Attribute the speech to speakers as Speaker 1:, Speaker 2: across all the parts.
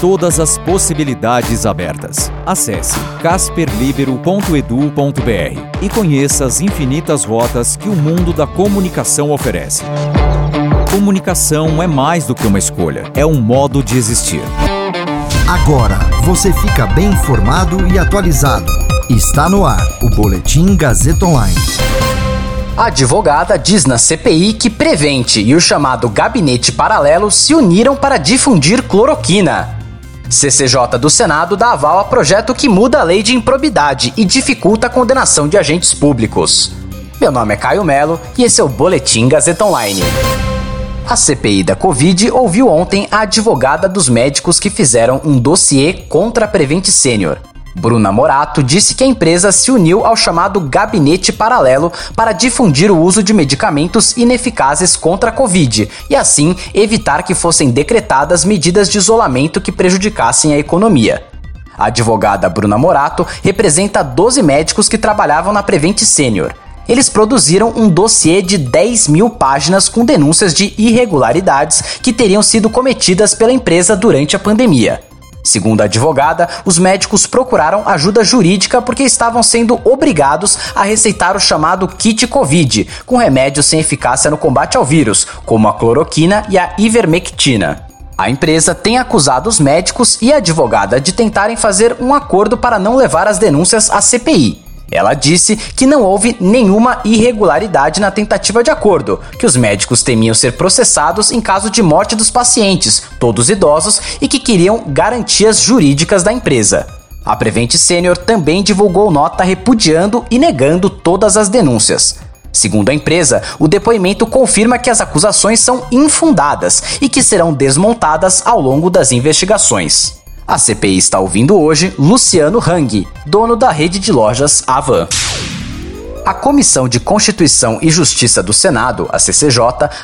Speaker 1: Todas as possibilidades abertas. Acesse casperlibero.edu.br e conheça as infinitas rotas que o mundo da comunicação oferece. Comunicação é mais do que uma escolha, é um modo de existir.
Speaker 2: Agora você fica bem informado e atualizado. Está no ar o Boletim Gazeta Online.
Speaker 3: A advogada diz na CPI que Prevente e o chamado Gabinete Paralelo se uniram para difundir cloroquina. CCJ do Senado dá aval a projeto que muda a lei de improbidade e dificulta a condenação de agentes públicos. Meu nome é Caio Melo e esse é o Boletim Gazeta Online. A CPI da Covid ouviu ontem a advogada dos médicos que fizeram um dossiê contra a Prevent Senior. Bruna Morato disse que a empresa se uniu ao chamado Gabinete Paralelo para difundir o uso de medicamentos ineficazes contra a Covid e, assim, evitar que fossem decretadas medidas de isolamento que prejudicassem a economia. A advogada Bruna Morato representa 12 médicos que trabalhavam na Prevent Senior. Eles produziram um dossiê de 10 mil páginas com denúncias de irregularidades que teriam sido cometidas pela empresa durante a pandemia. Segundo a advogada, os médicos procuraram ajuda jurídica porque estavam sendo obrigados a receitar o chamado kit Covid, com remédios sem eficácia no combate ao vírus, como a cloroquina e a ivermectina. A empresa tem acusado os médicos e a advogada de tentarem fazer um acordo para não levar as denúncias à CPI. Ela disse que não houve nenhuma irregularidade na tentativa de acordo, que os médicos temiam ser processados em caso de morte dos pacientes, todos idosos, e que queriam garantias jurídicas da empresa. A Prevent Senior também divulgou nota repudiando e negando todas as denúncias. Segundo a empresa, o depoimento confirma que as acusações são infundadas e que serão desmontadas ao longo das investigações. A CPI está ouvindo hoje Luciano Hang, dono da rede de lojas Avan. A Comissão de Constituição e Justiça do Senado, a CCJ,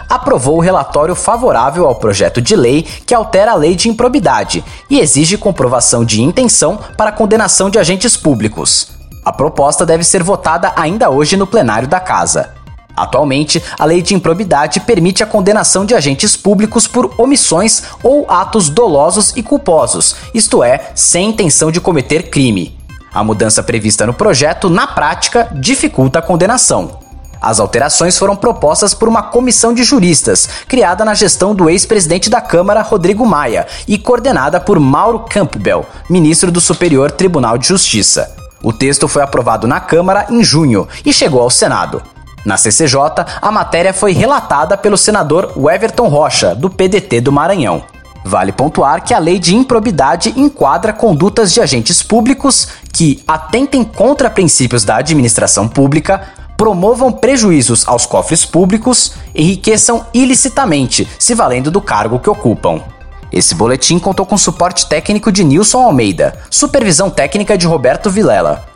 Speaker 3: aprovou o relatório favorável ao projeto de lei que altera a lei de improbidade e exige comprovação de intenção para condenação de agentes públicos. A proposta deve ser votada ainda hoje no plenário da Casa. Atualmente, a lei de improbidade permite a condenação de agentes públicos por omissões ou atos dolosos e culposos, isto é, sem intenção de cometer crime. A mudança prevista no projeto, na prática, dificulta a condenação. As alterações foram propostas por uma comissão de juristas, criada na gestão do ex-presidente da Câmara, Rodrigo Maia, e coordenada por Mauro Campbell, ministro do Superior Tribunal de Justiça. O texto foi aprovado na Câmara em junho e chegou ao Senado. Na CCJ, a matéria foi relatada pelo senador Weverton Rocha, do PDT do Maranhão. Vale pontuar que a lei de improbidade enquadra condutas de agentes públicos que atentem contra princípios da administração pública, promovam prejuízos aos cofres públicos, enriqueçam ilicitamente, se valendo do cargo que ocupam. Esse boletim contou com suporte técnico de Nilson Almeida, supervisão técnica de Roberto Vilela.